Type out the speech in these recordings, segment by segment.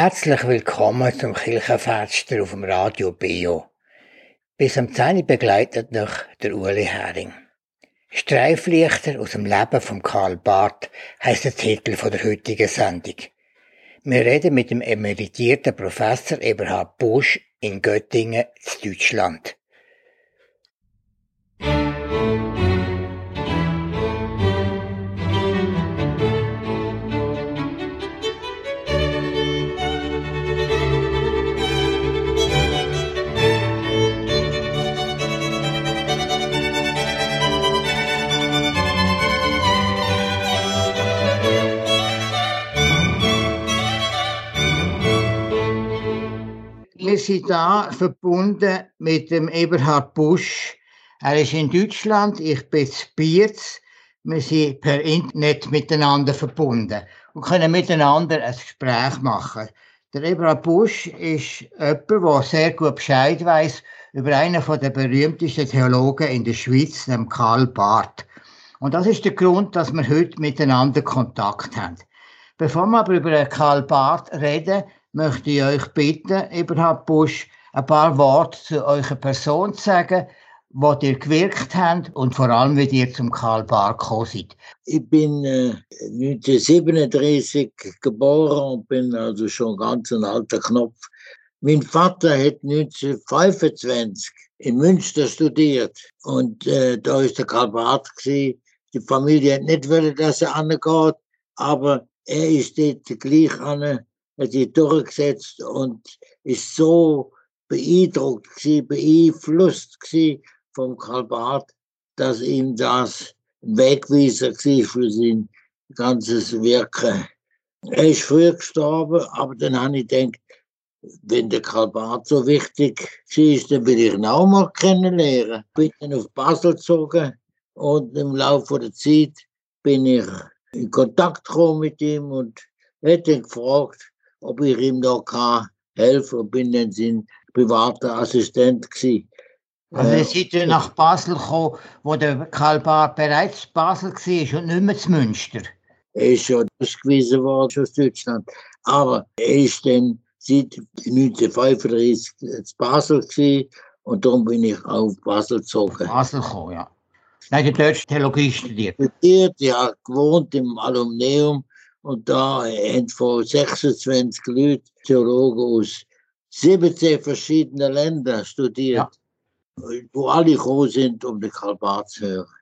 Herzlich willkommen zum Kirchenfenster auf dem Radio Bio. Bis am 10 begleitet noch der Uli Hering. Streiflichter aus dem Leben von Karl Barth heisst der Titel der heutigen Sendung. Wir reden mit dem emeritierten Professor Eberhard Busch in Göttingen, Deutschland. Sind da verbunden mit dem Eberhard Busch. Er ist in Deutschland, ich bin in Bietz. Wir sind per Internet miteinander verbunden und können miteinander ein Gespräch machen. Der Eberhard Busch ist jemand, der sehr gut Bescheid weiß über einen der berühmtesten Theologen in der Schweiz, dem Karl Barth. Und das ist der Grund, dass wir heute miteinander Kontakt haben. Bevor wir aber über Karl Barth reden, möchte ich euch bitten, Eberhard Busch, ein paar Worte zu eurer Person zu sagen, wo ihr gewirkt habt und vor allem, wie ihr zum Karl Barth gekommen seid. Ich bin äh, 1937 geboren und bin also schon ganz ein alter Knopf. Mein Vater hat 1925 in Münster studiert und äh, da ist der Karl Barth. Die Familie hat nicht wollen, dass er angeht, aber er ist dort gleich an hat sich durchgesetzt und ist so beeindruckt, beeinflusst gewesen vom Karl Barth, dass ihm das Wegweiser war für sein ganzes Wirken. Er ist früh gestorben, aber dann habe ich gedacht, wenn der Karl Barth so wichtig ist, dann will ich ihn auch mal kennenlernen. Bin dann auf Basel gezogen und im Laufe der Zeit bin ich in Kontakt gekommen mit ihm und hätte gefragt, ob ich ihm da kann helfen und bin dann sein privater Assistent gewesen. Also äh, seid ihr nach Basel gekommen, wo der Karl Barth bereits Basel war und nicht mehr zu Münster? Er ist schon ausgewiesen worden aus Deutschland. Aber er ist dann seit 1935 in Basel gewesen, und darum bin ich auf Basel gezogen. Basel gekommen, ja. Nein, du hast Theologie studiert. Studiert, ja, gewohnt im Alumneum und da haben von 26 Leuten Theologen aus 17 verschiedenen Ländern studiert, ja. wo alle gekommen sind, um den Karl Barth zu hören.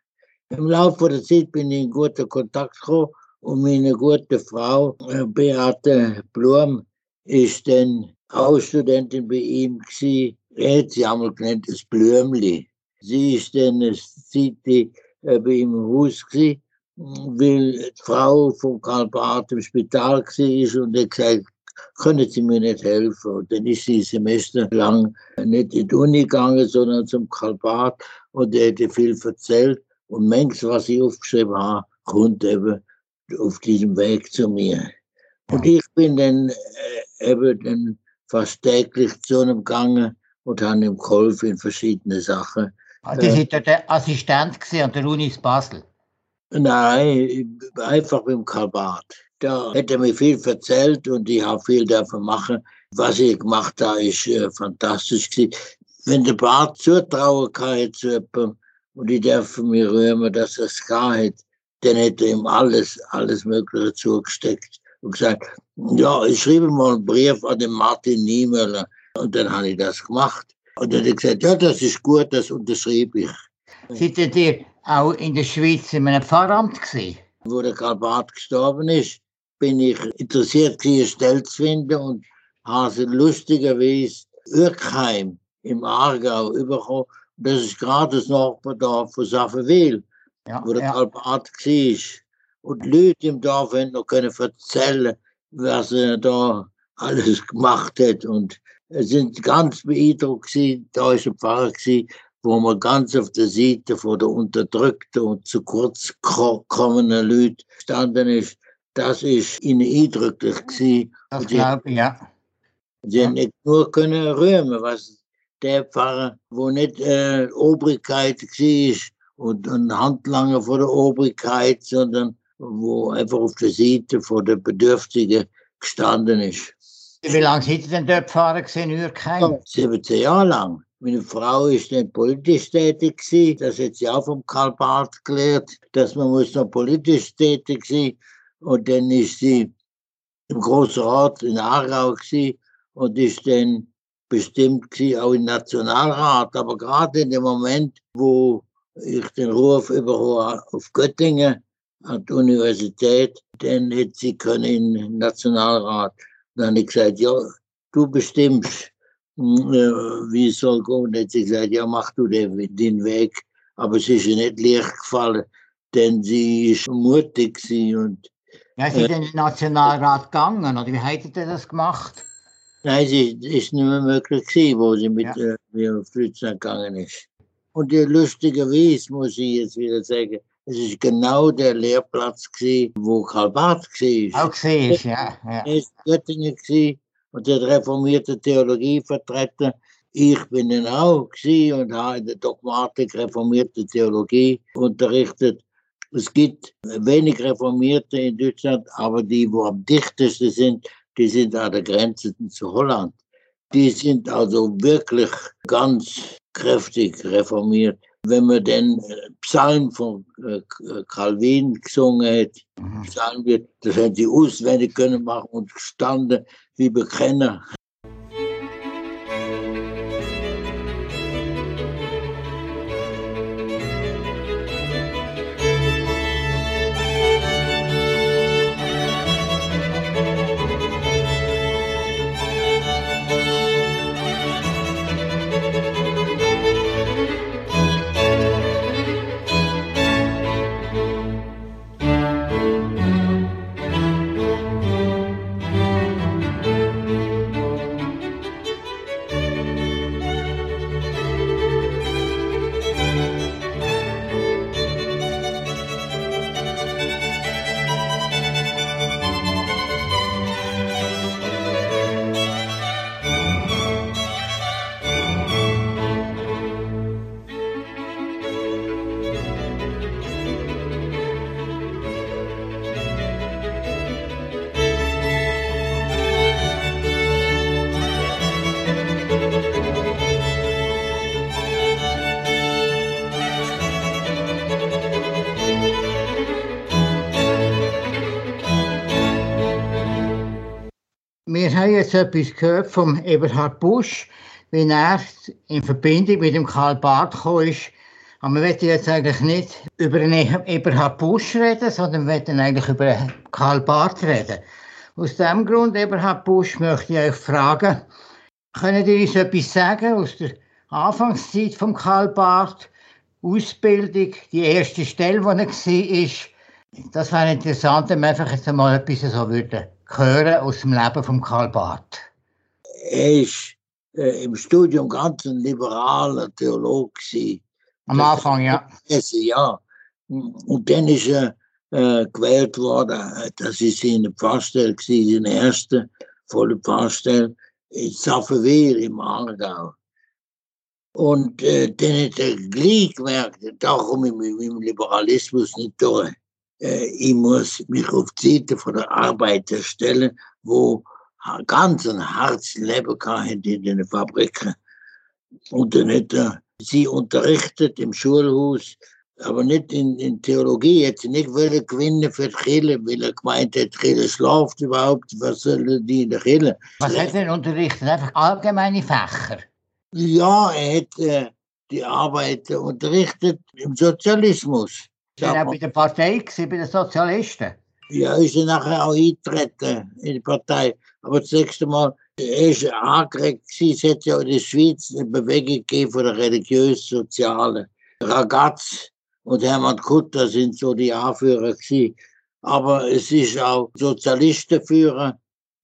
Im Laufe der Zeit bin ich in guten Kontakt gekommen und meine gute Frau, äh, Beate Blum, ist dann auch Studentin bei ihm gewesen. Er hat sie einmal genannt, das Blümli. Sie ist dann eine Zeit äh, bei ihm im Haus gewesen weil die Frau von Karl Barth im Spital war und er gesagt können Sie mir nicht helfen? Und dann ist sie Semester lang nicht in die Uni gegangen, sondern zum Karl Barth und er hätte viel erzählt. Und manches, was ich aufgeschrieben habe, kommt eben auf diesem Weg zu mir. Und ich bin dann äh, eben dann fast täglich zu ihm gegangen und habe ihm geholfen in verschiedenen Sachen. Also, Sie äh, der Assistent an der Uni Basel? Nein, einfach mit dem Kabart. Da hätte er mir viel erzählt und ich habe viel davon machen. Was ich gemacht habe, ist äh, fantastisch gewesen. Wenn der Bart zutrauen kann zu jemandem und ich darf mir rühmen, dass er es hat, dann hätte er ihm alles, alles Mögliche zugesteckt und gesagt, ja, ich schreibe mal einen Brief an den Martin Niemöller. Und dann habe ich das gemacht. Und dann hat er gesagt, ja, das ist gut, das unterschreibe ich. Seid ihr auch in der Schweiz in einem Pfarramt gewesen? Wo der Karl Barth gestorben ist, bin ich interessiert, eine Stelle zu finden und habe lustigerweise Urkheim im Aargau bekommen. Das ist gerade das Nachbardorf von Saffenwil, ja, wo der ja. Karl Barth war. Und die Leute im Dorf haben noch können erzählen, was er da alles gemacht hat. Und es sind ganz beeindruckt gewesen. Da war ein Pfarrer gewesen, wo man ganz auf der Seite von der unterdrückten und zu kurz kommenden Leute gestanden ist, das ist ihnen eindrücklich gewesen. Das glaube ich, ja. Sie ja. nicht nur können rühmen, was der Pfarrer, wo nicht äh, Obrigkeit war und ein Handlanger von der Obrigkeit, sondern wo einfach auf der Seite von der Bedürftigen gestanden ist. Wie lange seid ihr denn dort gefahren? Ja, 17 Jahre lang. Meine Frau ist dann politisch tätig gewesen. Das hat sie auch vom Karl Barth gelernt, dass man muss noch politisch tätig sein. Und dann ist sie im Großen Rat in gewesen und ist dann bestimmt auch im Nationalrat. Aber gerade in dem Moment, wo ich den Ruf überhole auf Göttingen an die Universität, dann hätte sie können im Nationalrat. Dann habe ich gesagt, ja, du bestimmst. Hm, äh, wie soll. Und hat sie gesagt, ja, mach du den, Weg. Aber es ist nicht leicht gefallen, denn sie ist mutig und ja, sie äh, in den Nationalrat gegangen, oder wie hättet ihr das gemacht? Nein, sie ist nicht mehr möglich gewesen, wo sie mit ja. äh, Deutschland gegangen ist. Und die lustigerweise muss ich jetzt wieder sagen, es ist genau der Lehrplatz gewesen, wo Karl Barth war. Auch gesehen, ja. ja. Er ist Göttingen gewesen und hat reformierte Theologie vertreten. Ich bin dann auch und habe in der Dogmatik reformierte Theologie unterrichtet. Es gibt wenig Reformierte in Deutschland, aber die, wo am dichtesten sind, die sind an der Grenze zu Holland. Die sind also wirklich ganz kräftig reformiert. Wenn man den Psalm von äh, Calvin gesungen hat, mhm. Psalm wird, das hätten sie auswendig können machen und gestanden wie Bekenner. Haben jetzt etwas gehört vom Eberhard Busch, wie er in Verbindung mit dem Karl Barth gekommen ist. Aber wir wollen jetzt eigentlich nicht über den Eberhard Busch reden, sondern wir wollen eigentlich über Karl Barth reden. Aus diesem Grund, Eberhard Busch, möchte ich euch fragen, können ihr uns etwas sagen aus der Anfangszeit von Karl Barth, Ausbildung, die erste Stelle, wo er war? Das wäre interessant, wenn wir einfach jetzt einmal etwas so würden hören aus dem Leben von Karl Barth? Er ist äh, im Studium ganz ein liberaler Theologe. Gewesen. Am Anfang, ja. Ja. Und dann ist er äh, gewählt worden. Das ist seine Pfarrstelle, seine erste volle Pfarrstelle in Saffenwehr im Aargau. Und äh, dann hat er gleich gemerkt, da komme ich mit dem Liberalismus nicht durch äh, ich muss mich auf die Seite von der Arbeiter stellen, wo ganz ein hartes Leben in den Fabriken. Und dann hat er sie unterrichtet im Schulhaus, aber nicht in, in Theologie. Hätte nicht wollen gewinnen für die Kirche, weil er gemeint hat, die Kirche schläft überhaupt. Was sollen die in der Kirche? Was hat er denn unterrichtet? Einfach allgemeine Fächer? Ja, er hat äh, die Arbeiter unterrichtet im Sozialismus. War er bei der Partei, bei den Sozialisten? Ja, ist er nachher auch eingetreten in die Partei. Aber das nächste Mal, ist angeregt, es hat ja in der Schweiz eine Bewegung gegeben von der religiös-sozialen. Ragaz und Hermann Kutter sind so die Anführer gewesen. Aber es ist auch Sozialistenführer,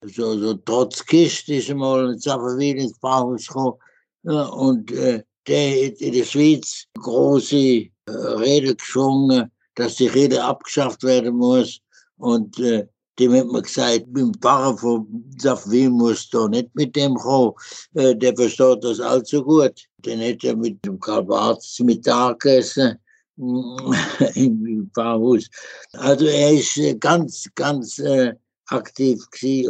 so, so Trotzkist ist einmal in Zaffenwil ins Bauhaus gekommen. und äh, der in der Schweiz große Rede geschwungen, dass die Rede abgeschafft werden muss. Und äh, dem hat man gesagt, mit dem Pfarrer von Safwil muss da nicht mit dem kommen. Äh, der versteht das allzu gut. Dann hat er mit dem Karl Barth Mittag gegessen im Pfarrhaus. Also er ist äh, ganz, ganz äh, aktiv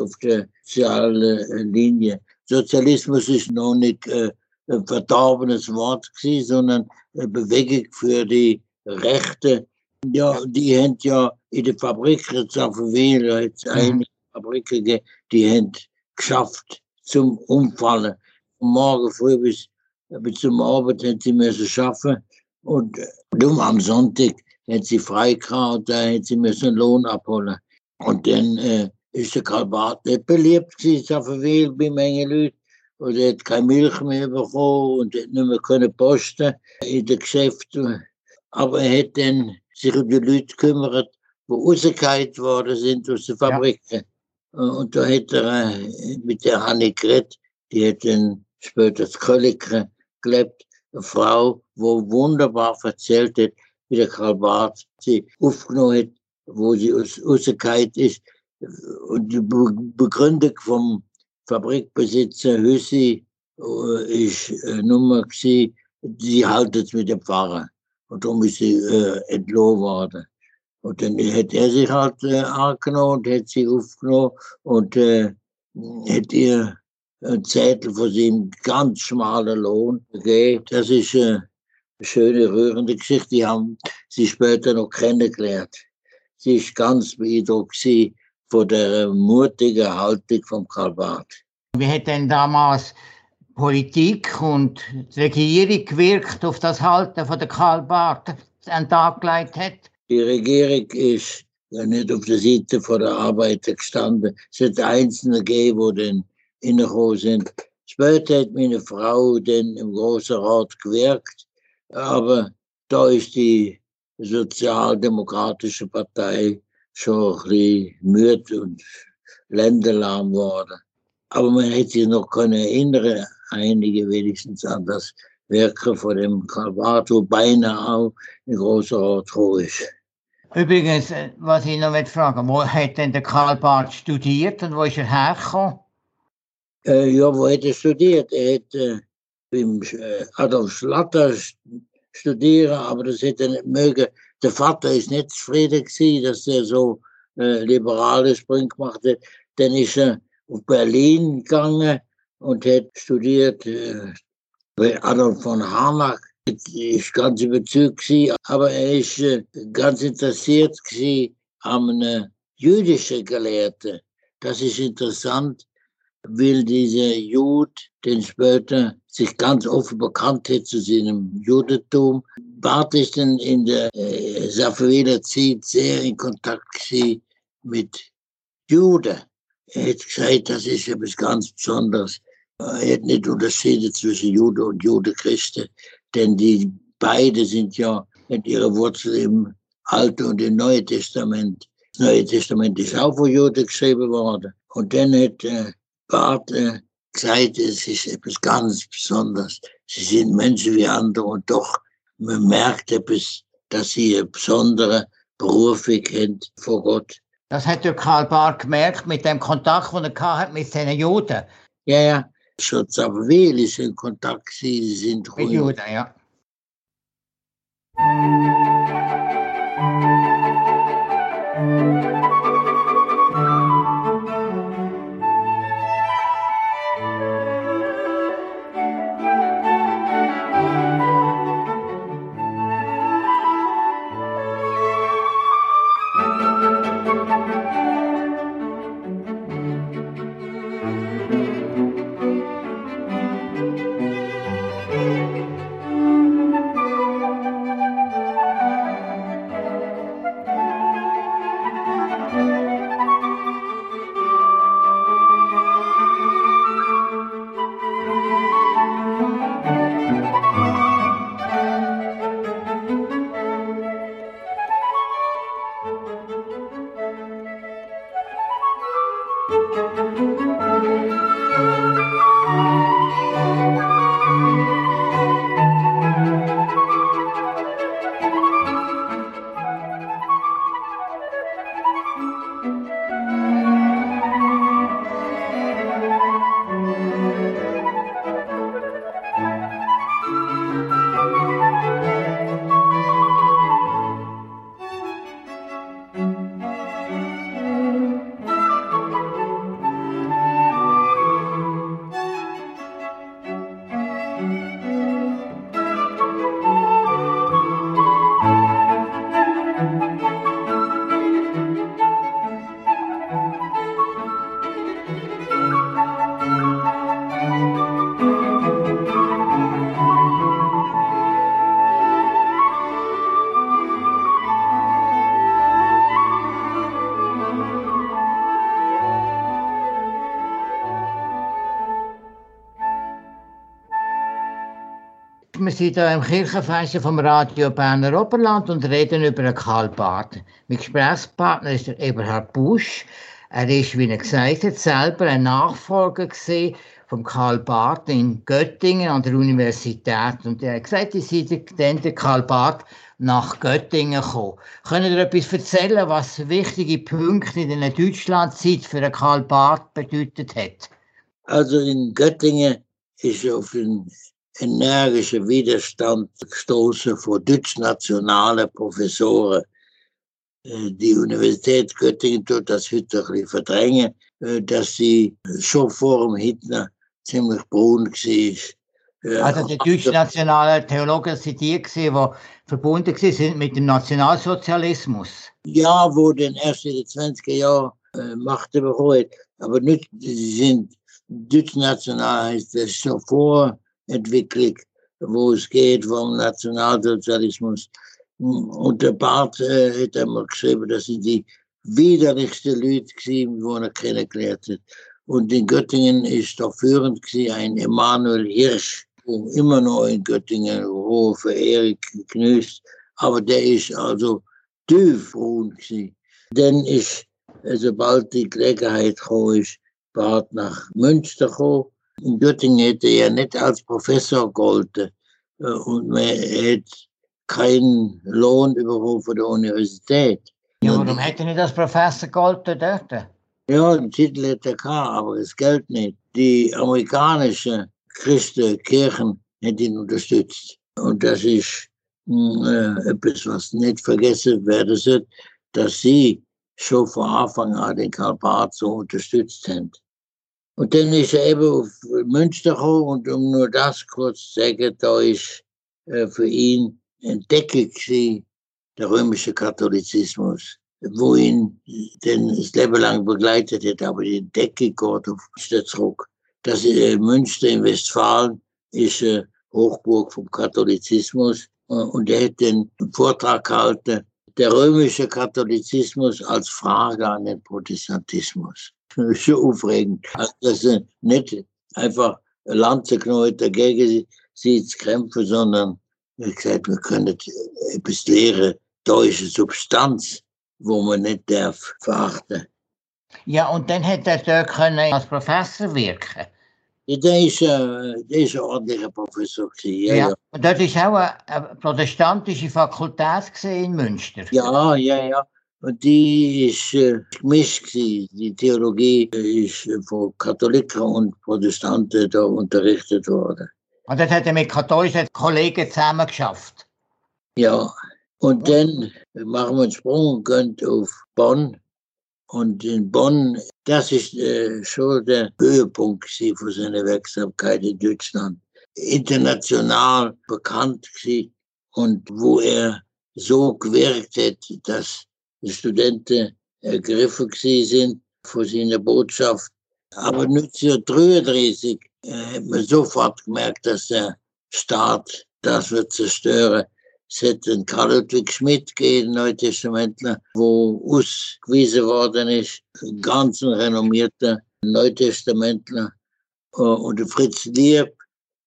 auf der sozialen Linie. Sozialismus ist noch nicht äh, verdorbenes Wort gewesen, sondern eine Bewegung für die Rechte. Ja, die haben ja in der Fabrik jetzt auf Wähler, jetzt mhm. einige Fabriken, die haben geschafft zum Umfallen. Morgen früh bis, bis zum Abend haben sie müssen schaffen und dumm am Sonntag hat sie frei gehabt, da hat sie müssen Lohn abholen. Und dann äh, ist der Karl Barth nicht beliebt gewesen, auf der bei Menge Leute. Und er hat keine Milch mehr bekommen und hat nicht mehr können posten in den Geschäften. Aber er hat dann sich um die Leute gekümmert, die rausgehalten worden sind aus den Fabriken. Ja. Und da hat er äh, mit der Hanne geredet, die hat dann später das Kölliker gelebt, eine Frau, die wunderbar erzählt hat, wie der Karl Barth sie aufgenommen hat, wo sie aus, rausgehalten ist. Und die Begründung vom Fabrikbesitzer Hüssi äh, ist äh, Nummer gewesen, sie halten es mit dem Pfarrer. Und darum ist sie äh, entlohnt worden. Und dann hat er sich halt äh, angenommen und hat sie aufgenommen und äh, hat ihr ein Zettel von seinem ganz schmalen Lohn gegeben. Das ist äh, eine schöne, rührende Geschichte. Die haben sie später noch kennengelernt. Sie ist ganz beeindruckt von der mutigen Haltung von Karl Barth. Wie hat denn damals Politik und die Regierung gewirkt auf das Halten von der Karl Barth an Tag gelegt hat? Die Regierung ist ja nicht auf der Seite von der Arbeiter gestanden. Es hat Einzelne gegeben, die dann reingekommen sind. Später hat meine Frau dann im Großen Rat gewirkt, aber da ist die Sozialdemokratische Partei schon ein bisschen müde und länderlahm geworden. Aber man hätte sich noch können erinnern, einige wenigstens an das Werken von dem wo beinahe auch ein großer Rat ist. Übrigens, äh, was ich noch fragen wo hat denn der Karl Barth studiert und wo ist er hergekommen? Äh, ja, wo hat er studiert? Er hat äh, beim äh, Adolf Schlatter studieren, aber das hätte er nicht mögen. Der Vater ist nicht zufrieden gewesen, dass er so äh, liberale Spring gemacht hat. Dann ist er auf Berlin gegangen und hat studiert äh, bei Adolf von Harnack. Ich ganz überzeugt gewesen, aber er ist äh, ganz interessiert gewesen an einem jüdischen Gelehrten. Das ist interessant, weil dieser Jud, den später sich ganz offen bekannt hat zu seinem Judentum, Dann in der äh, Safavider Zeit sehr in Kontakt mit Juden. Er hat gesagt, das ist etwas ganz Besonderes. Er hat nicht unterschieden zwischen Jude und Jude-Christen, denn die beide sind ja mit ihrer Wurzel im Alten und im Neuen Testament. Das Neue Testament ist auch von Juden geschrieben worden. Und dann hat äh, Barth äh, gesagt, es ist etwas ganz Besonderes. Sie sind Menschen wie andere und doch, man merkt etwas, dass sie einen besonderen Beruf haben von Gott. Das hat der Karl Barth gemerkt mit dem Kontakt, den er hat mit seinen Juden. Ja, ja. Schon Samuel ist in Kontakt, sie sind mit Juden, ja. ja. Sind hier im Kirchenfest vom Radio Berner Oberland und reden über Karl Barth. Mein Gesprächspartner ist Eberhard Busch. Er ist, wie er gesagt hat, selber ein Nachfolger von Karl Barth in Göttingen an der Universität. Und er hat gesagt, ich sei dann der Karl Barth nach Göttingen gekommen. Können Sie etwas erzählen, was wichtige Punkte in der Deutschlandzeit für Karl Barth bedeutet hat? Also in Göttingen ist auf den energische Widerstand gestoßen von deutschnationalen Professoren. Äh, die Universität Göttingen tut das heute ein bisschen verdrängen, äh, dass sie schon vor dem Hitler ziemlich braun war. Also die deutschnationalen Theologen sind die, die verbunden sind mit dem Nationalsozialismus. Ja, wo den erst in den 20er Jahren äh, Macht überholt. Aber nicht, sie sind deutschnational, heißt das schon vor Entwicklung, wo es geht vom Nationalsozialismus. Und der Barth äh, hat einmal geschrieben, dass sie die widerlichsten Leute gewesen, die er kennengelernt hat. Und in Göttingen ist doch führend ein Emanuel Hirsch, immer noch in Göttingen hohe Verehrung genüßt. Aber der ist also tiefbrun gewesen. Denn ist, sobald die Gelegenheit gekommen ist, Barth nach Münster gekommen in Göttingen hätte er nicht als Professor gegolten äh, und man hätte keinen Lohn überhaupt von der Universität. Ja, warum hätte er nicht als Professor gegolten dort? Ja, den Titel hätte er gehabt, aber das Geld nicht. Die amerikanischen Christenkirchen hätten ihn unterstützt. Und das ist hm, äh, etwas, was nicht vergessen werden soll, dass sie schon von Anfang an den Karl Barth so unterstützt haben. Und dann ist er eben auf Münster gekommen und um nur das kurz zu sagen, da ist äh, für ihn Entdeckung gewesen, der römische Katholizismus, wo ihn denn das Leben lang begleitet hat, aber die Entdeckung geht auf Münster zurück. Das äh, Münster in Westfalen ist äh, Hochburg vom Katholizismus und er hat den Vortrag gehalten, der römische Katholizismus als Frage an den Protestantismus schon aufregend. Also, dass sie nicht einfach Lanze knallt dagegen sie zu kämpfen, sondern wie gesagt, wir können etwas lehren. Da ist eine Substanz, wo man nicht darf verachten. Ja, und dann hätte er dort können als Professor wirken ja, der ist, äh, der ist ein ordentlicher Professor. Gewesen, ja, ja. ja. Und dort ist auch eine, eine protestantische Fakultät in Münster. Ja, ja, ja. Und die ist äh, gemischt. Die Theologie ist von Katholiken und Protestanten da unterrichtet worden. Und das hat er mit katholischen Kollegen zusammen geschafft. Ja, und dann machen wir einen Sprung und gehen auf Bonn. Und in Bonn, das ist äh, schon der Höhepunkt von seiner Wirksamkeit in Deutschland. International bekannt und wo er so gewirkt hat, dass die Studenten ergriffen sind von seiner Botschaft. Aber 1933 äh, hat man sofort gemerkt, dass der Staat das wird zerstören. Es hätte einen Karl Ludwig Schmidt gegeben, Neutestamentler, wo ausgewiesen worden ist, ein ganz renommierter Neutestamentler. Äh, und Fritz Lieb,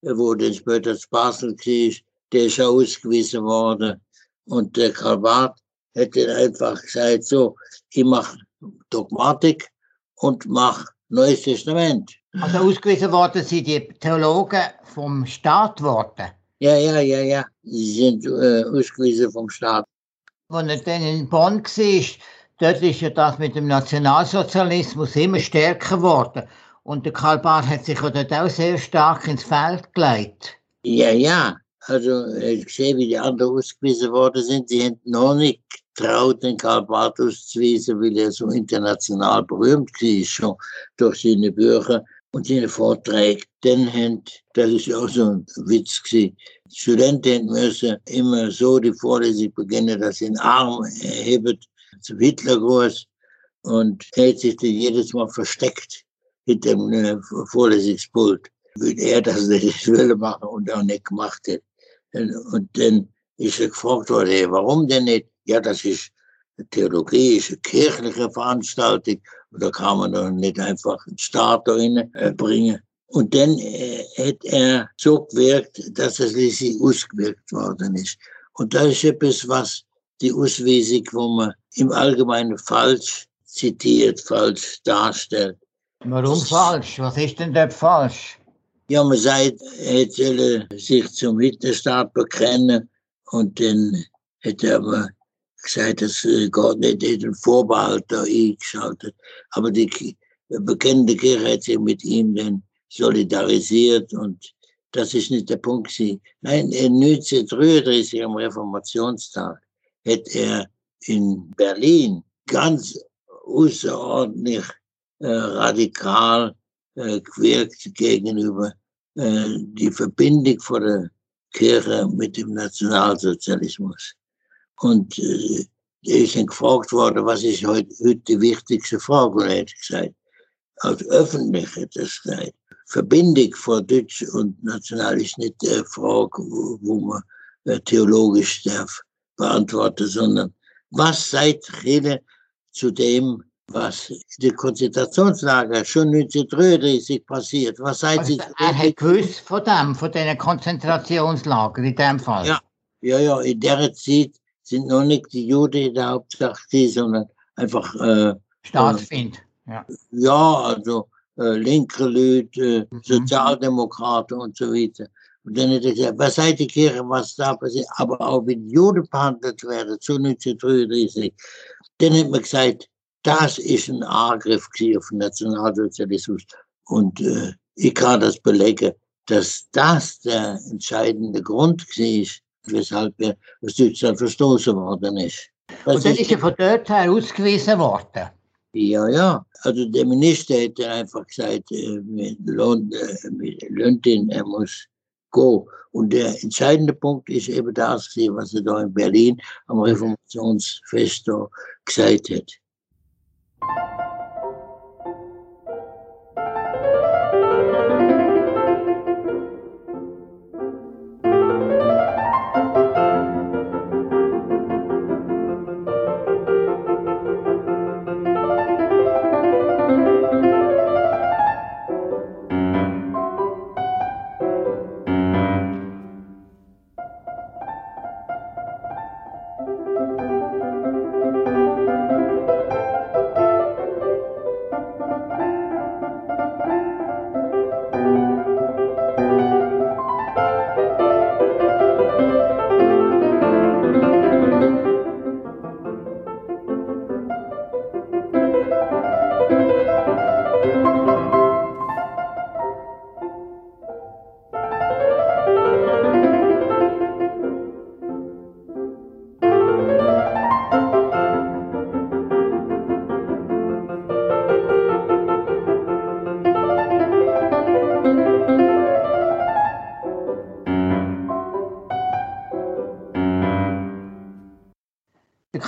wo dann später zu Basel war, der ist auch ausgewiesen worden. Und der Karl Barth hätte einfach gesagt, so, ich mache Dogmatik und mache Neues Testament. Also ausgewiesen worden sind die Theologen vom Staat worden? Ja, ja, ja, ja. Sie sind äh, ausgewiesen vom Staat. Als er dann in Bonn war, dort ist ja das mit dem Nationalsozialismus immer stärker geworden. Und der Karl Barth hat sich ja dort auch sehr stark ins Feld gelegt. Ja, ja. Also, ich sehe, wie die anderen ausgewiesen worden sind. Sie haben noch nicht traut, den Karl Barth auszuweisen, weil er so international berühmt war, schon durch seine Bücher und seine Vorträge. Dann haben, das ist auch so ein Witz gewesen, Studenten müssen immer so die Vorlesung beginnen, dass sie den Arm erheben zum Hitlergruß und er hat sich dann jedes Mal versteckt hinter dem äh, Vorlesungspult, weil er das nicht will machen und auch nicht gemacht hat. Und dann ist er gefragt worden, warum denn nicht? Ja, das ist eine Theologie, ist eine kirchliche Veranstaltung. Da kann man doch nicht einfach einen Staat da bringen. Und dann äh, hat er so gewirkt, dass es schließlich ausgewirkt worden ist. Und das ist etwas, was die Ausweisung, wo man im Allgemeinen falsch zitiert, falsch darstellt. Warum falsch? Was ist denn dort falsch? Ja, man sagt, er soll sich zum Hitlerstaat bekennen und dann hat er aber gesagt, dass Gott nicht den Vorbehalt da eingeschaltet. Aber die bekennende Kirche hat sich mit ihm dann solidarisiert und das ist nicht der Punkt. Nein, 1933 am Reformationstag hat er in Berlin ganz außerordentlich äh, radikal äh, gewirkt gegenüber äh, die Verbindung von der Kirche mit dem Nationalsozialismus. Und äh, ist dann gefragt worden, was ist heute, heute die wichtigste Frage? Und er hat gesagt, als öffentlich hat er gesagt, Verbindung von Deutsch und National ist nicht die Frage, wo, wo man äh, theologisch darf beantworten, sondern was seid ihr zu dem, was die Konzentrationslager schon 1933 passiert? Was seid also, Er hat gewusst von dem, von diesen Konzentrationslagern in dem Fall? Ja, ja, ja, in der Zeit sind noch nicht die Juden in der Hauptsache, sondern einfach äh, Staatsfind. Äh, ja. ja, also äh, linke Leute, mhm. Sozialdemokraten und so weiter. Und dann hat er gesagt, was seid die Kirche, was da passiert, aber auch wenn Juden behandelt werden, zu 1933, dann hat man gesagt, das ist ein Angriff auf den Nationalsozialismus. Und äh, ich kann das belegen, dass das der entscheidende Grund war, weshalb er aus Deutschland verstoßen worden ist. Das und dann ist er von dort her ausgewiesen worden? Ja, ja. Also der Minister hat einfach gesagt, äh, mit Löntin, er muss go. Und der entscheidende Punkt ist eben das, was er da in Berlin am Reformationsfest gesagt hat.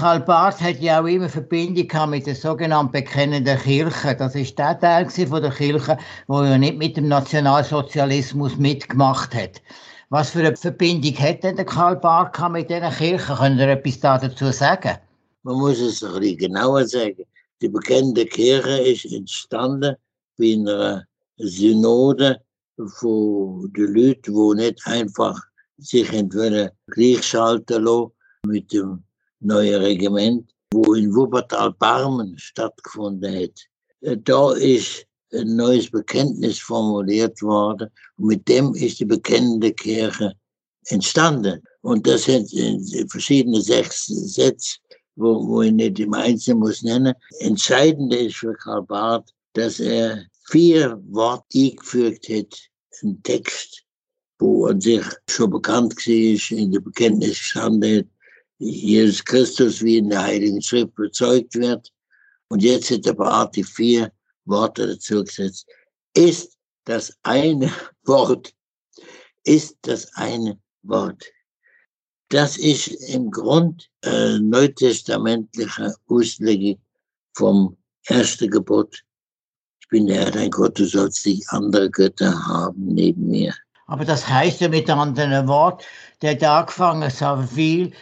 Karl Barth hat ja auch immer Verbindung mit der sogenannten bekennenden Kirche. Das ist der Teil von der Kirche, wo ja nicht mit dem Nationalsozialismus mitgemacht hat. Was für eine Verbindung hat denn der Karl Barth mit dieser Kirche? Können Sie etwas dazu sagen? Man muss es ein bisschen genauer sagen. Die bekennende Kirche ist entstanden bei einer Synode von den Leuten, die nicht einfach sich entweder gleichschalten lassen mit dem neue Regiment, wo in Wuppertal-Barmen stattgefunden hat. Äh, da ist ein neues Bekenntnis formuliert worden und mit dem ist die bekennende Kirche entstanden. Und das sind verschiedene sechs Sätze, wo, wo ich nicht im Einzelnen muss nennen. Entscheidend ist für Karl Barth, dass er vier Worte eingefügt hat, ein Text, wo an sich schon bekannt war, in der Bekenntnis gestanden Jesus Christus wie in der Heiligen Schrift bezeugt wird. Und jetzt hat der die vier Worte dazu gesetzt. Ist das eine Wort, ist das eine Wort. Das ist im Grund äh, neutestamentliche Auslegung vom ersten Gebot. Ich bin der Herr, dein Gott, du sollst nicht andere Götter haben neben mir. Aber das heißt ja mit anderen Worten, der hat angefangen, so viel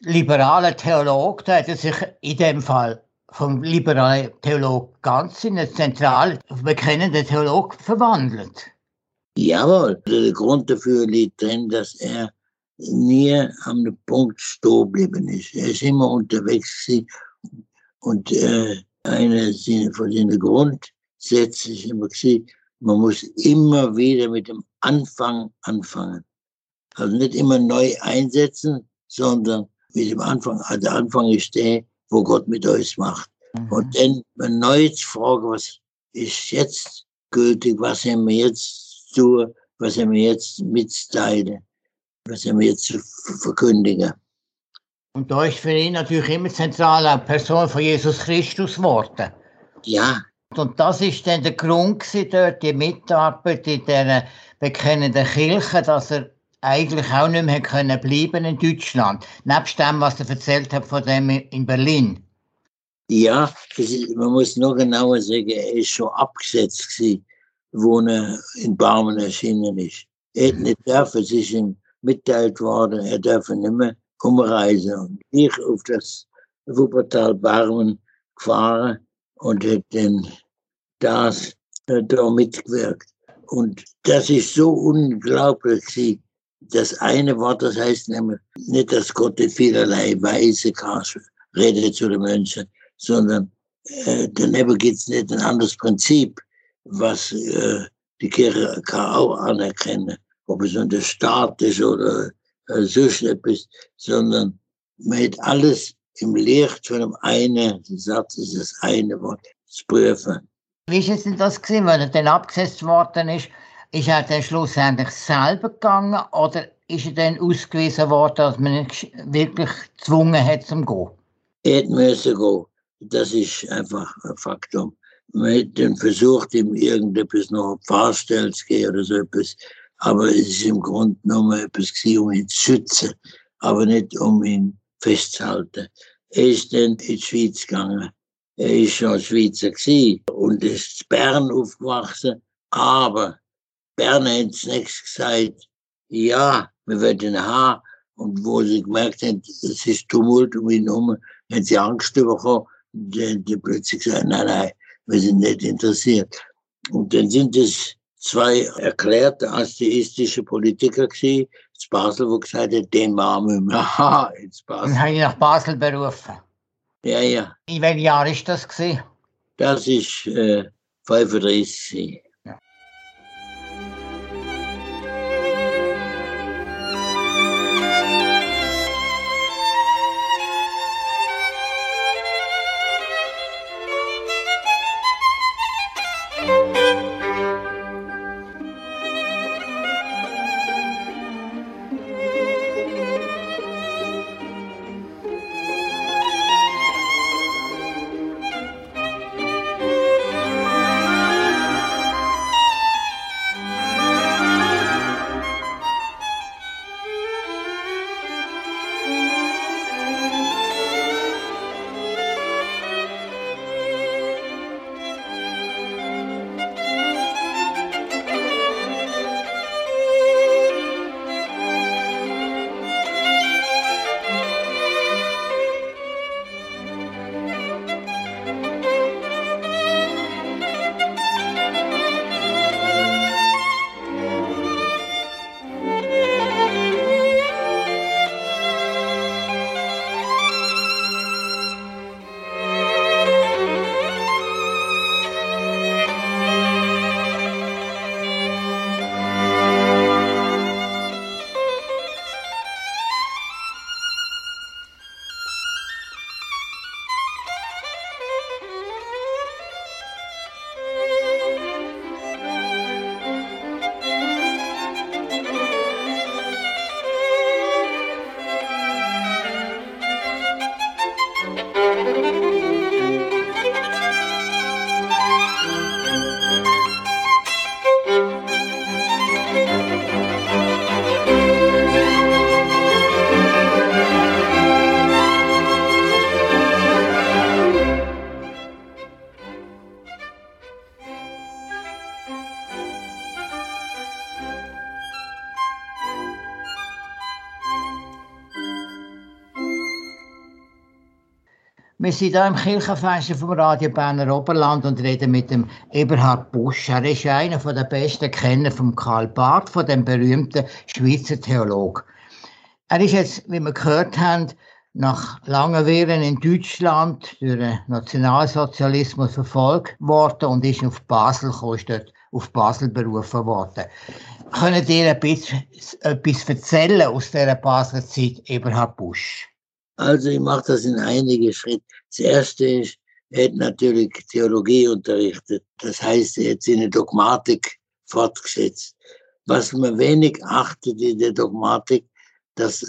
liberaler Theologe, der hat sich in dem Fall vom liberalen Theologen ganz in einen zentral bekennenden Theologen verwandelt. Jawohl, der Grund dafür liegt drin, dass er nie am Punkt stehen geblieben ist. Er ist immer unterwegs und äh, eine von den Grundsätzen ist immer gewesen, man muss immer wieder mit dem Anfang anfangen. Also nicht immer neu einsetzen, sondern mit dem Anfang. Also der Anfang ist der, wo Gott mit euch macht. Mhm. Und dann neu zu fragen, was ist jetzt gültig, was haben wir jetzt zu, was er mir jetzt mitteilen, was er mir jetzt verkündigen. Und da ist für ihn natürlich immer zentral eine Person von Jesus Christus geworden. Ja. Und das ist dann der Grund dort, die Mitarbeit in dieser bekennenden Kirche, dass er eigentlich auch nicht mehr können bleiben in Deutschland. Nebst dem, was er erzählt hat von dem in Berlin. Ja, man muss noch genauer sagen, er ist schon abgesetzt gewesen wo er in Barmen erschienen ist. Er hat nicht dürfen, es ist ihm mitteilt worden, er darf nicht mehr umreisen. Und ich auf das Wuppertal Barmen gefahren und dann das äh, da mitgewirkt. Und das ist so unglaublich. Das eine Wort, das heißt nämlich nicht, dass Gott in vielerlei Weise kann, redet zu den Menschen, sondern äh, daneben gibt es nicht ein anderes Prinzip was äh, die Kirche kann auch anerkennen, ob es nun der Staat ist oder äh, so etwas, sondern man hat alles im Licht von dem einen Satz, ist das eine Wort, zu prüfen. Wie ist es denn das gewesen, wenn er dann abgesetzt worden ist? Ist er dann schlussendlich selber gegangen oder ist er dann ausgewiesen worden, dass man ihn wirklich gezwungen hat zum Gehen? Er musste gehen. Das ist einfach ein Faktum man hätte versucht, ihm irgendetwas noch vorstellen zu gehen oder so etwas. Aber es ist im Grunde genommen etwas gewesen, um ihn zu schützen, aber nicht um ihn festzuhalten. Er ist dann in die Schweiz gegangen. Er ist schon Schweizer gewesen und ist in Bern aufgewachsen. Aber Bern hat zunächst gesagt, ja, wir werden haben. Und wo sie gemerkt haben, es ist Tumult um ihn herum, haben sie Angst bekommen. Die, die plötzlich gesagt, nein, nein, wir sind nicht interessiert. Und dann sind es zwei erklärte atheistische Politiker gewesen, in Basel, wo gesagt haben, den machen wir. Aha, in Basel. Und haben ihn nach Basel berufen? Ja, ja. In welchem Jahr ist das gewesen? Das ist äh, 35. Wir sind hier im Kirchenfenster vom Radio Berner Oberland und reden mit dem Eberhard Busch. Er ist einer der besten Kenner von Karl Barth, von dem berühmten Schweizer Theologen. Er ist jetzt, wie wir gehört haben, nach langen Wehren in Deutschland durch den Nationalsozialismus verfolgt worden und ist auf Basel gekommen, auf Basel berufen worden. Können ihr ein bisschen etwas erzählen aus dieser Basler Zeit, Eberhard Busch? Also ich mache das in einige Schritte. Das erste ist, er hat natürlich Theologie unterrichtet. Das heißt, er hat seine Dogmatik fortgesetzt. Was man wenig achtet in der Dogmatik, dass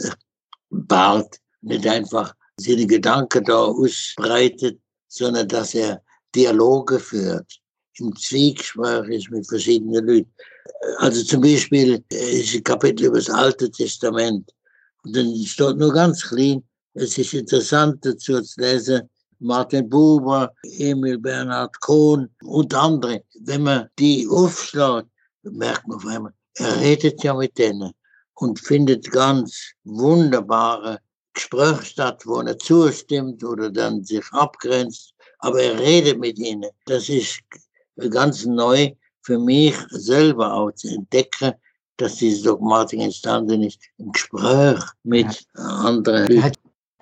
Barth nicht einfach seine Gedanken da ausbreitet, sondern dass er Dialoge führt, im Zwiegespräch ist mit verschiedenen Leuten. Also zum Beispiel ist ein Kapitel über das Alte Testament. Und dann steht nur ganz klein, es ist interessant dazu zu lesen, Martin Buber, Emil Bernhard Kohn und andere. Wenn man die aufschlägt, merkt man auf einmal, er redet ja mit denen und findet ganz wunderbare Gespräche statt, wo er zustimmt oder dann sich abgrenzt. Aber er redet mit ihnen. Das ist ganz neu für mich selber auch zu entdecken, dass diese Dogmatik entstanden ist im Gespräch mit ja. anderen Leuten.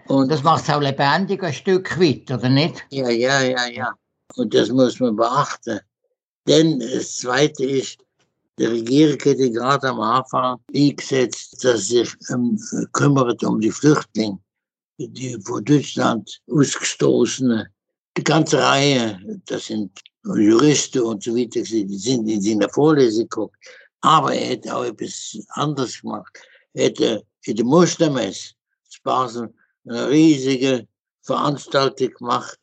Und das macht es auch lebendig ein Stück weit, oder nicht? Ja, ja, ja, ja. Und das muss man beachten. Denn das Zweite ist, die Regierung hätte gerade am Anfang eingesetzt, dass sie sich ähm, kümmert um die Flüchtlinge, die von Deutschland ausgestoßene. Die ganze Reihe, das sind Juristen und so weiter, die sind in seiner Vorlesung geguckt. Aber er hätte auch etwas anderes gemacht. Er hätte in der Mustermess Basel riesige Veranstaltung gemacht,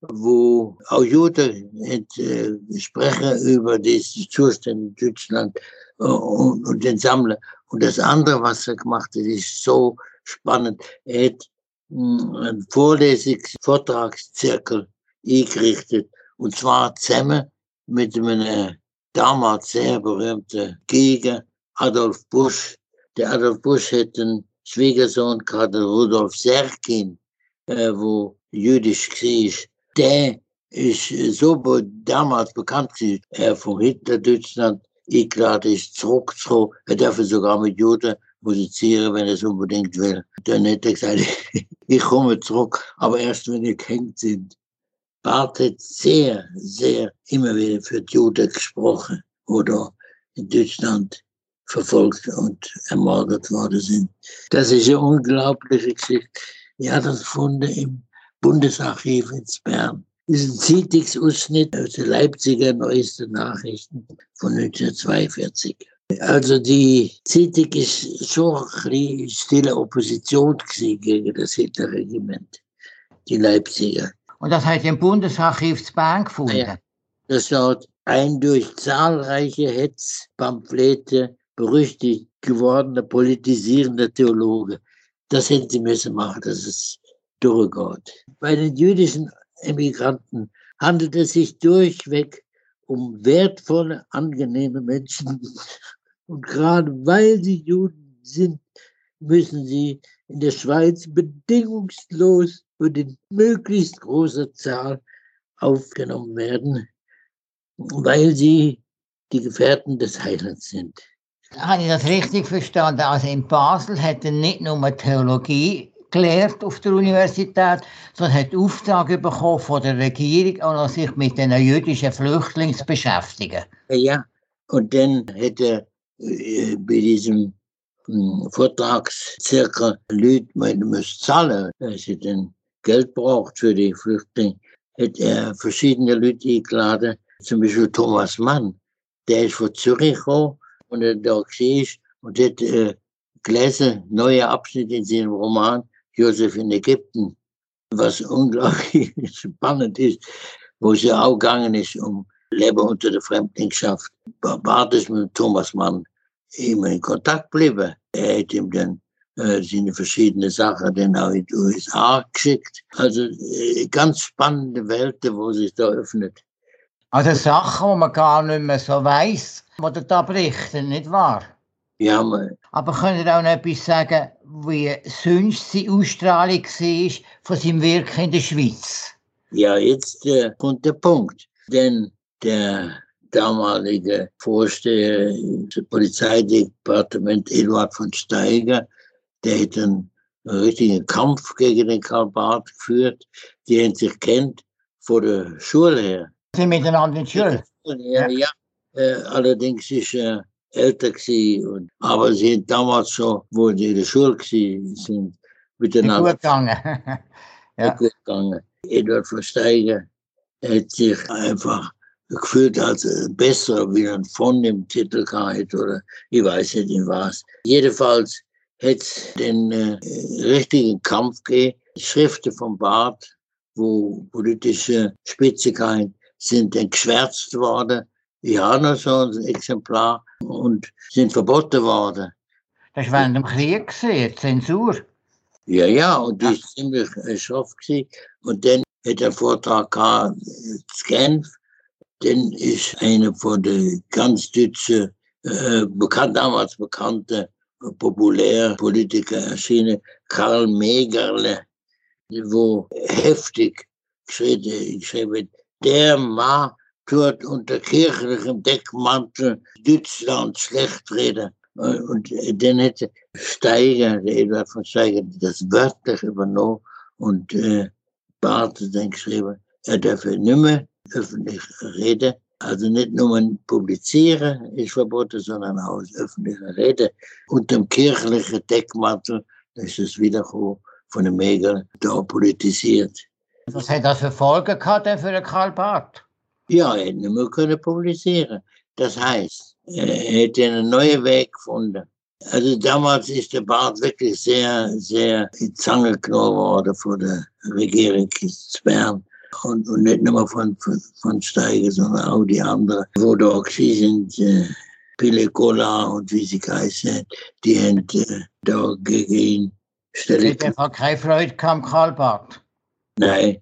wo auch Juden äh, sprechen über die Zustände in Deutschland äh, und, und den Sammler. Und das andere, was er gemacht hat, ist so spannend. Er hat hm, einen Vorlesungs-, Vortragszirkel eingerichtet und zwar zusammen mit einem damals sehr berühmten Gegner, Adolf Busch. Der Adolf Busch hat einen Schwiegersohn gehabt, Rudolf Serkin, äh, wo jüdisch war. Der ist so damals bekannt gewesen, er von Hitler Deutschland eingeladen ist, zurückzukommen. Er darf sogar mit Juden musizieren, wenn er es unbedingt will. Dann hat er gesagt, ich komme zurück, aber erst wenn ihr gehängt sind. Barth hat sehr, sehr immer wieder für die Juden gesprochen oder in Deutschland verfolgt und ermordet worden sind. Das ist eine unglaubliche Geschichte. Ich habe das gefunden im Bundesarchiv in Bern. Das ist ein Zeitungsausschnitt aus den Leipziger neuesten Nachrichten von 1942. Also die Zeitung ist schon eine stille Opposition gegen das Hitlerregiment, die Leipziger. Und das hat im Bundesarchiv zu Bern gefunden? Ja, das hat ein durch zahlreiche Hetzpamphlete berüchtigt gewordener politisierender Theologe. Das hätten sie müssen machen, dass es durchgeht. Bei den jüdischen Emigranten handelt es sich durchweg um wertvolle, angenehme Menschen. Und gerade weil sie Juden sind, müssen sie in der Schweiz bedingungslos und in möglichst großer Zahl aufgenommen werden, weil sie die Gefährten des Heilands sind. Habe ich das richtig verstanden? Also in Basel hat er nicht nur Theologie gelehrt auf der Universität, sondern hat Auftrag bekommen von der Regierung, auch sich mit den jüdischen Flüchtlingen zu beschäftigen. Ja, und dann hat er äh, bei diesem hm, Vortragszirkel Leute, man muss zahlen, dass sie dann Geld braucht für die Flüchtlinge, hat er verschiedene Leute eingeladen, zum Beispiel Thomas Mann, der ist von Zürich gekommen und da war und hat äh, gelesen, neue Abschnitte in seinem Roman Josef in Ägypten, was unglaublich spannend ist, wo es ja auch gegangen ist um Leben unter der Fremdlingschaft. War das mit Thomas Mann immer in Kontakt geblieben. Er hat ihm dann äh, sind verschiedene Sachen dann auch in die USA geschickt. Also äh, ganz spannende Welten, wo sich da öffnet. Also Sachen, die man gar nicht mehr so weiß, die da berichten, nicht wahr? Ja, man. Aber könnt ihr auch noch etwas sagen, wie sonst seine Ausstrahlung war von seinem Wirken in der Schweiz? Ja, jetzt äh, kommt der Punkt. Denn der damalige Vorsteher des Polizeidepartement Eduard von Steiger, der hat einen richtigen Kampf gegen den Karl Barth geführt. Die haben sich kennt vor der Schule her. Sie miteinander in der Schule? Ja, ja. ja. Äh, allerdings ist er älter gewesen. Und, aber sie sind damals schon, wo sie in der Schule waren, sind miteinander. Gut gegangen. ja. Gut gegangen. Eduard von Steiger hat sich einfach gefühlt als besser wie ein von dem Titel gehabt oder ich weiß nicht in was. Jedenfalls hat es den äh, richtigen Kampf gegeben. Schriften von Barth, wo politische Spitzigkeiten sind dann geschwärzt worden. Ich habe noch so ein Exemplar und sind verboten worden. Das war in dem Krieg Zensur. Ja, ja, und die ist ziemlich äh, scharf gewesen. Und dann hat er Vortrag gehabt, in Genf. Dann ist einer von den ganz deutschen, äh, bekannt, damals bekannte Populärpolitiker erschienen, Karl Megerle, wo heftig geschrieben wird, der Mann tut unter kirchlichem Deckmantel Deutschland schlecht reden. Und dann hätte Steiger, der Eduard von Steiger, das wörtlich übernommen und äh, Barth dann geschrieben, er dürfe nicht mehr öffentlich reden. Also nicht nur publizieren ist verboten, sondern auch öffentliche Rede unter dem kirchlichen Deckmantel, ist wiederum von den Megern da politisiert. Was hat das für Folgen gehabt für den Karl Barth? Ja, er hätte nicht mehr können publizieren. Das heißt, er hätte einen neuen Weg gefunden. Also damals ist der Barth wirklich sehr, sehr in Zange genommen worden von der Regierung in Bern. Und, und nicht nur von, von, von Steiger, sondern auch die anderen, wo da auch sind, äh, Pille Cola und wie sie heißen, die haben äh, da gegen ihn Stelle. Einfach keine Freude kam Karl Barth? Nein,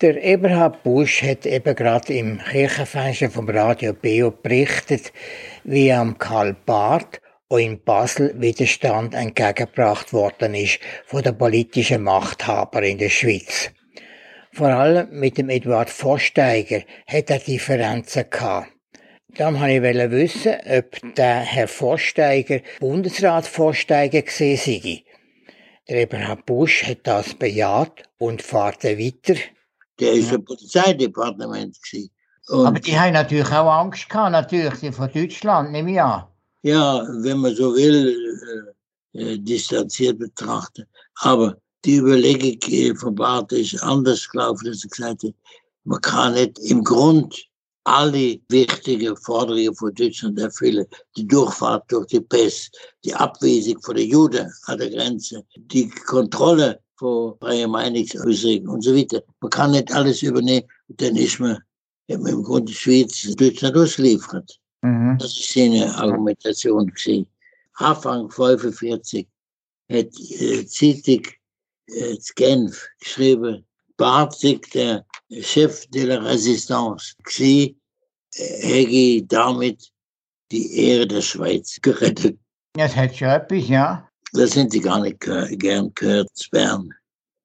Der Eberhard Busch hat eben gerade im Kirchenfenster vom Radio Beo berichtet, wie am Karl Barth auch in Basel Widerstand entgegengebracht worden ist von der politischen Machthaber in der Schweiz. Vor allem mit dem Eduard Vorsteiger hat er Differenzen gehabt. Darum wollte ich wissen, ob der Herr Vorsteiger Bundesrat Vorsteiger gesehen sei. Der Eberhard Busch hat das bejaht und fährt weiter. Der ist ja. im Polizeidepartement. Aber die haben natürlich auch Angst gehabt, natürlich, von Deutschland, nehme ich an. Ja, wenn man so will, äh, äh, distanziert betrachten. Aber die Überlegung äh, von Barth ist anders gelaufen, dass er gesagt hat, man kann nicht im Grund alle wichtigen Forderungen von Deutschland erfüllen. Die Durchfahrt durch die Pest, die Abweisung von den Juden an der Grenze, die Kontrolle von freier Meinungsäußerung und so weiter. Man kann nicht alles übernehmen. dann ist man im Grunde Schweiz Deutschland ausgeliefert. Mhm. Das ist seine Argumentation gewesen. Anfang 45 hat äh, Zeitung äh, Genf geschrieben, Barth der Chef de la Résistance gewesen, hätte damit die Ehre der Schweiz gerettet. Das hätte schon etwas, ja. Das sind sie gar nicht gern gehört, Bern.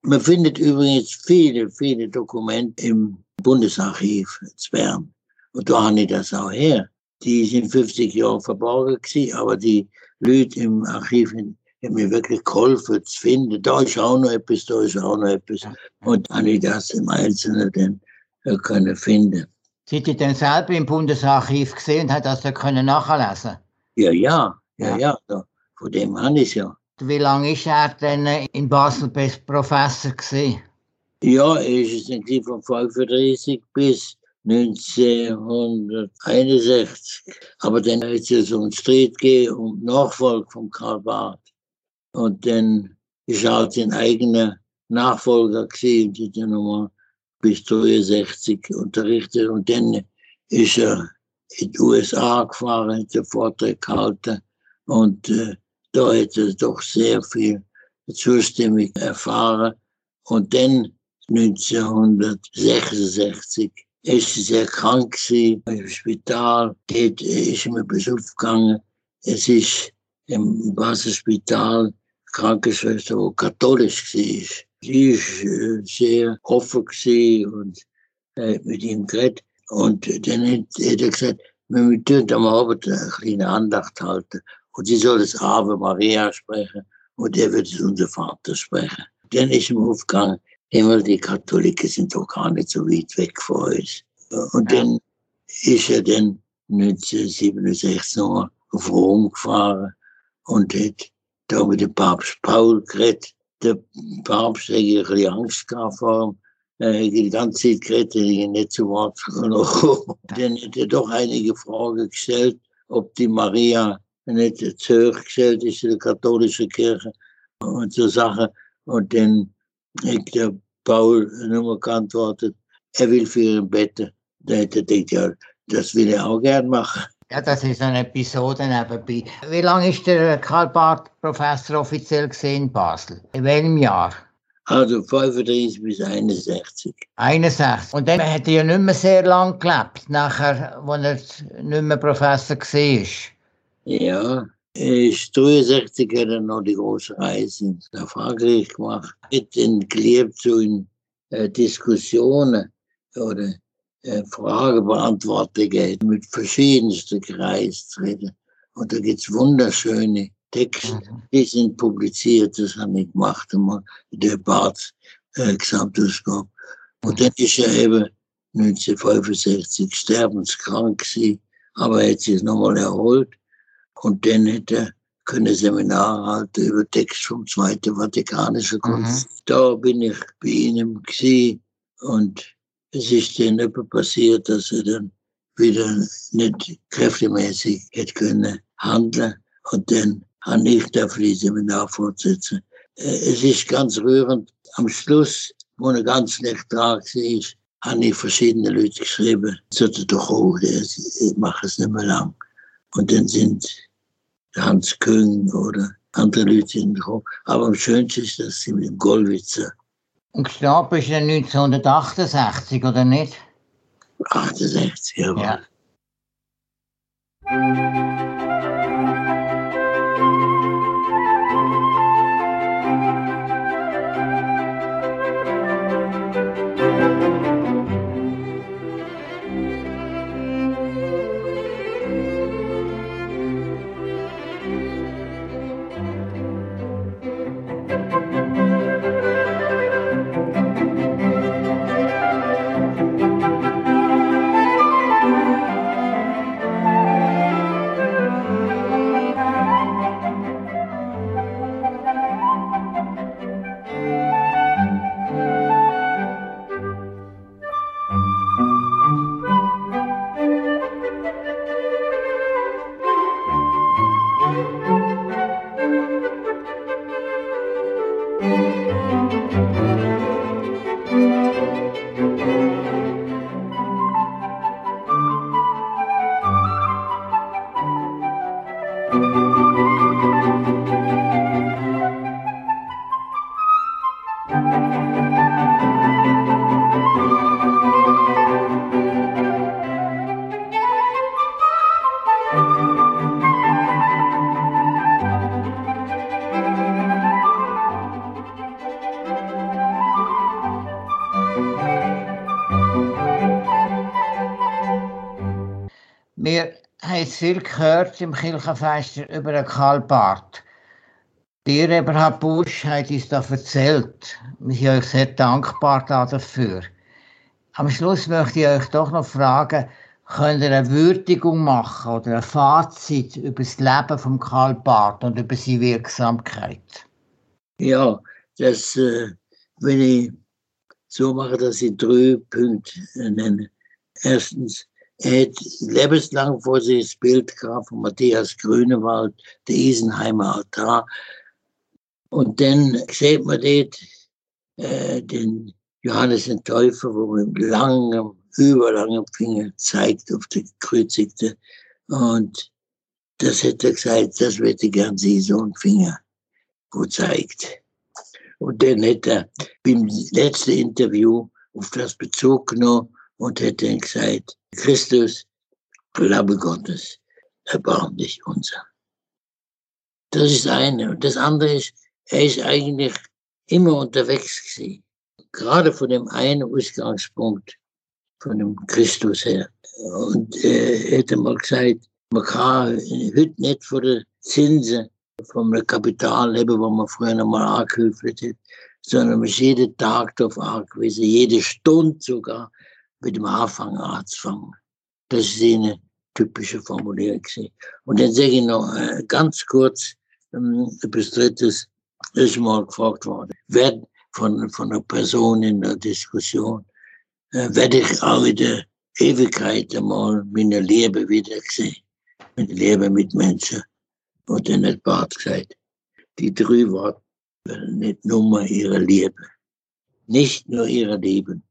Man findet übrigens viele, viele Dokumente im Bundesarchiv zu Bern. Und da habe ich das auch her. Die sind 50 Jahre verborgen gewesen, aber die Leute im Archiv haben mir wirklich geholfen zu finden. Da ist auch noch etwas, da ist auch noch etwas. Und habe ich das im Einzelnen dann äh, können finden. Sind Sie denn selber im Bundesarchiv gesehen und hat das dann können nachlesen? Ja, ja, ja, ja. ja. Von dem habe ich es ja. Wie lange ist er denn in Basel Professor gewesen? Ja, er ist es von 35 bis 1961. Aber dann hat es um Streit gegeben, um Nachfolge von Karl Barth. Und dann ist er halt sein eigener Nachfolger gewesen und hat dann nochmal bis 63 unterrichtet. Und dann ist er in die USA gefahren, hat den Vortrag gehalten und äh, er doch sehr viel Zustimmung erfahren. Und dann 1966 ist er sehr krank gewesen, im Spital. Dort ist ein Besuch gegangen. Es ist im Basel-Spital Krankenschwester, die katholisch war. Sie ist äh, sehr offen gewesen und äh, mit ihm geredet. Und dann hat, er gesagt, wir tun am Abend eine kleine Andacht halten. Und sie soll das Ave Maria sprechen und er wird es unser Vater sprechen. Dann ist ihm aufgegangen, immer die Katholiken sind doch gar nicht so weit weg von uns. Und dann ist er dann 1967 noch auf Rom gefahren und hat da mit dem Papst Paul geredet. Der Papst hat ein bisschen Angst gehabt vor ihm. Er hat die ganze Zeit geredet, er nicht zu Wort gekommen. Dann hat er doch einige Fragen gestellt, ob die Maria nicht zu hoch gestellt ist in der katholischen Kirche und so Sachen. Und dann hat der Paul nur geantwortet, er will für ihn beten. Da hat er gedacht, ja, das will er auch gern machen. Ja, das ist eine Episode nebenbei. Wie lange ist der Karl Barth Professor offiziell gesehen in Basel? In welchem Jahr? Also 35 bis 61. 61. Und dann hat er ja nicht mehr sehr lange gelebt, nachher, als er nicht mehr Professor war. Ja, ich 63 hat er noch die große Reise nach Frankreich gemacht. Gelebt so in äh, Diskussionen oder äh, Fragebeantwortungen mit verschiedensten Kreisen. Und da gibt es wunderschöne Texte, mhm. die sind publiziert, das habe ich gemacht, immer der Bart äh, Gesamtausgabe. Und dann ist er eben 1965 sterbenskrank gewesen, aber er hat sich nochmal erholt und dann hätte er können Seminar halten über Text vom Zweiten Vatikanischen Kunst. Mhm. Da bin ich bei ihm gewesen und es ist dann etwas passiert, dass er dann wieder nicht kräftemäßig hätte können handeln und dann habe ich dafür die Seminar fortsetzen. Äh, es ist ganz rührend. Am Schluss, wo er ganz schlecht dran war, habe ich verschiedene Leute geschrieben, sollte doch auch, ich mache es nicht mehr lang. Und dann sind Hans Küng oder andere Leute hingekommen. Aber am schönsten ist, dass sie mit dem Gollwitzer. Und gestorben ist er 1968, oder nicht? 68, jawohl. Ja. Haben viel gehört im Kirchenfest über den Karl Barth. Ihr, Eberhard Busch, habt uns da erzählt. Wir sind euch sehr dankbar dafür. Am Schluss möchte ich euch doch noch fragen, könnt ihr eine Würdigung machen oder ein Fazit über das Leben von Karl Barth und über seine Wirksamkeit? Ja, das äh, will ich so machen, dass ich drei Punkte nenne. Erstens, er hat lebenslang vor sich das Bild gehabt von Matthias Grünewald, der Isenheimer Altar. Und dann sieht man dort äh, den Johannes den Täufer, wo mit langem, überlangem Finger zeigt auf die Gekreuzigte. Und das hätte er gesagt, das hätte ich gern sehen, so ein Finger, wo zeigt. Und dann hätte er beim letzten Interview auf das Bezug genommen dann gesagt, Christus, Glaube Gottes, erbarm dich unser. Das ist eine. Und das andere ist, er ist eigentlich immer unterwegs gewesen. Gerade von dem einen Ausgangspunkt, von dem Christus her. Und er hätte mal gesagt, man kann heute nicht von den Zinsen vom Kapital leben, wo man früher noch mal angehöfelt hat, sondern man ist jeden Tag darauf angewiesen, jede Stunde sogar mit dem Anfang anzufangen. Das ist eine typische Formulierung. Und dann sage ich noch äh, ganz kurz ähm, etwas Drittes ist mal gefragt worden, wer von, von einer Person in der Diskussion, äh, werde ich auch in der Ewigkeit einmal meine Liebe wieder sehen. Meine Liebe mit Menschen. Und dann hat Bart gesagt, die drei Worte, nicht nur ihre Liebe. Nicht nur ihre Leben.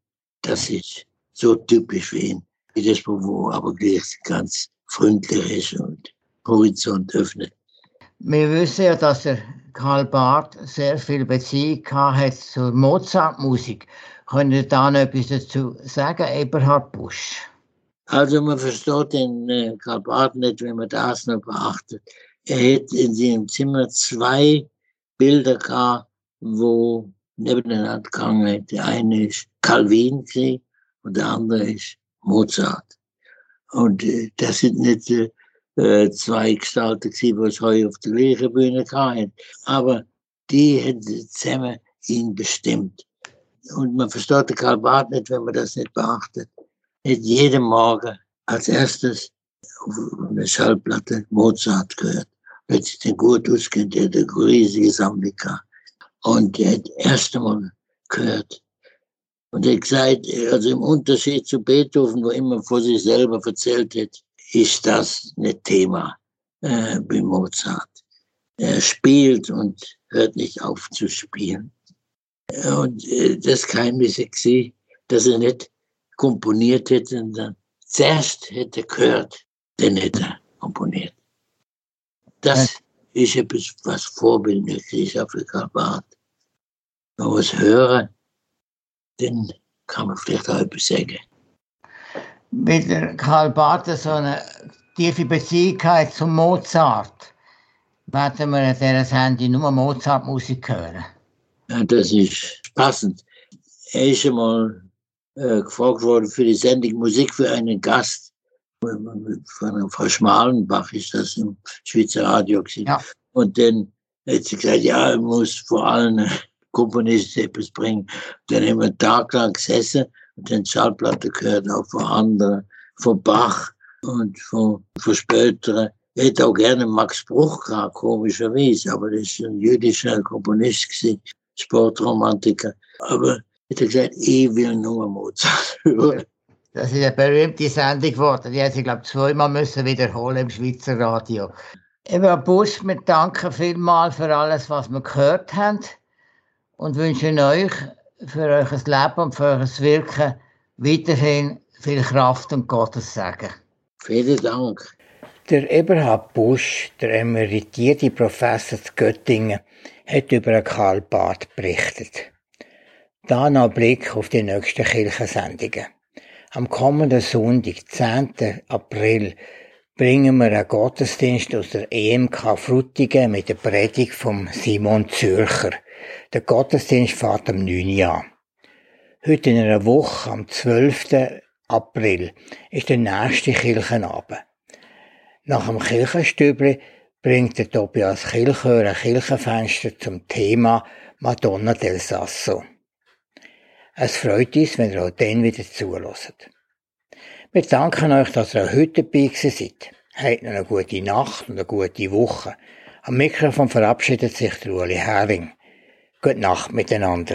Das ist so typisch für ihn. Wie das Beauvoir, aber gleich ganz freundlich ist und Horizont öffnet. Wir wissen ja, dass der Karl Barth sehr viel Beziehung hat zur Mozart-Musik. Können Sie da noch etwas dazu sagen, Eberhard Busch? Also man versteht den äh, Karl Barth nicht, wenn man das noch beachtet. Er hat in seinem Zimmer zwei Bilder gehabt, wo nebeneinander gegangen Der eine ist Calvin und der andere ist Mozart. Und äh, das sind nicht äh, äh, zwei Gestalten die es heute auf der gleichen Bühne hatten. Aber die hätten zusammen ihn bestimmt. Und man versteht den Karl Barth nicht, wenn man das nicht beachtet. Hat jeden Morgen als erstes auf eine Schallplatte Mozart gehört. Wenn sich den gut auskennt, der hat eine riesige Sammlung. Und der hat das erste Mal gehört. Und er hat gesagt, also im Unterschied zu Beethoven, wo immer vor sich selber erzählt hat, ist das nicht Thema äh, bei Mozart. Er spielt und hört nicht auf zu spielen. Und äh, das Geheimnis ist, dass er nicht komponiert hätte, sondern zuerst hätte gehört, dann hätte er komponiert. Das ja. ist etwas, was vorbildlich ist auf Kabbat. Wenn man es hören, dann kann man vielleicht auch etwas sagen mit der Karl Barth so eine tiefe Beziehung zum Mozart. Werden wir in dieser Sendung nur Mozart-Musik hören? Ja, das ist passend. Er ist einmal äh, gefragt worden für die Sendung Musik für einen Gast. Von Frau Schmalenbach ist das im Schweizer Radio. Ja. Und dann hat sie gesagt, ja, er muss vor allem Komponisten etwas bringen. Dann haben wir einen Tag lang gesessen den Schallplatte gehört, auch von anderen, von Bach und von, von späteren. Ich hätte auch gerne Max Bruch gehabt, komischerweise, aber das ist ein jüdischer Komponist gewesen, Sportromantiker. Aber ich hätte gesagt, ich will nur Mozart hören. Das ist eine berühmte Sendung geworden. Die hat sie, glaube ich, zweimal müssen wiederholen im Schweizer Radio. Eva Busch, wir danken vielmals für alles, was wir gehört haben und wünschen euch für euer Leben und für euer Wirken weiterhin viel Kraft und Gottes Segen. Vielen Dank. Der Eberhard Busch, der emeritierte Professor zu Göttingen, hat über Karl Barth berichtet. Dann ein Blick auf die nächsten Kirchensendungen. Am kommenden Sonntag, 10. April, bringen wir einen Gottesdienst aus der EMK Frutigen mit der Predigt von Simon Zürcher. Der Gottesdienst fährt am 9. an. Heute in einer Woche, am 12. April, ist der nächste Kirchenabend. Nach dem Kirchenstübli bringt der Tobias Kilchör ein Kirchenfenster zum Thema Madonna del Sasso. Es freut uns, wenn ihr auch dann wieder zulässt. Wir danken euch, dass ihr auch heute dabei seid. Habt noch eine gute Nacht und eine gute Woche. Am Mikrofon verabschiedet sich der Uli Hering. Gute Nacht miteinander.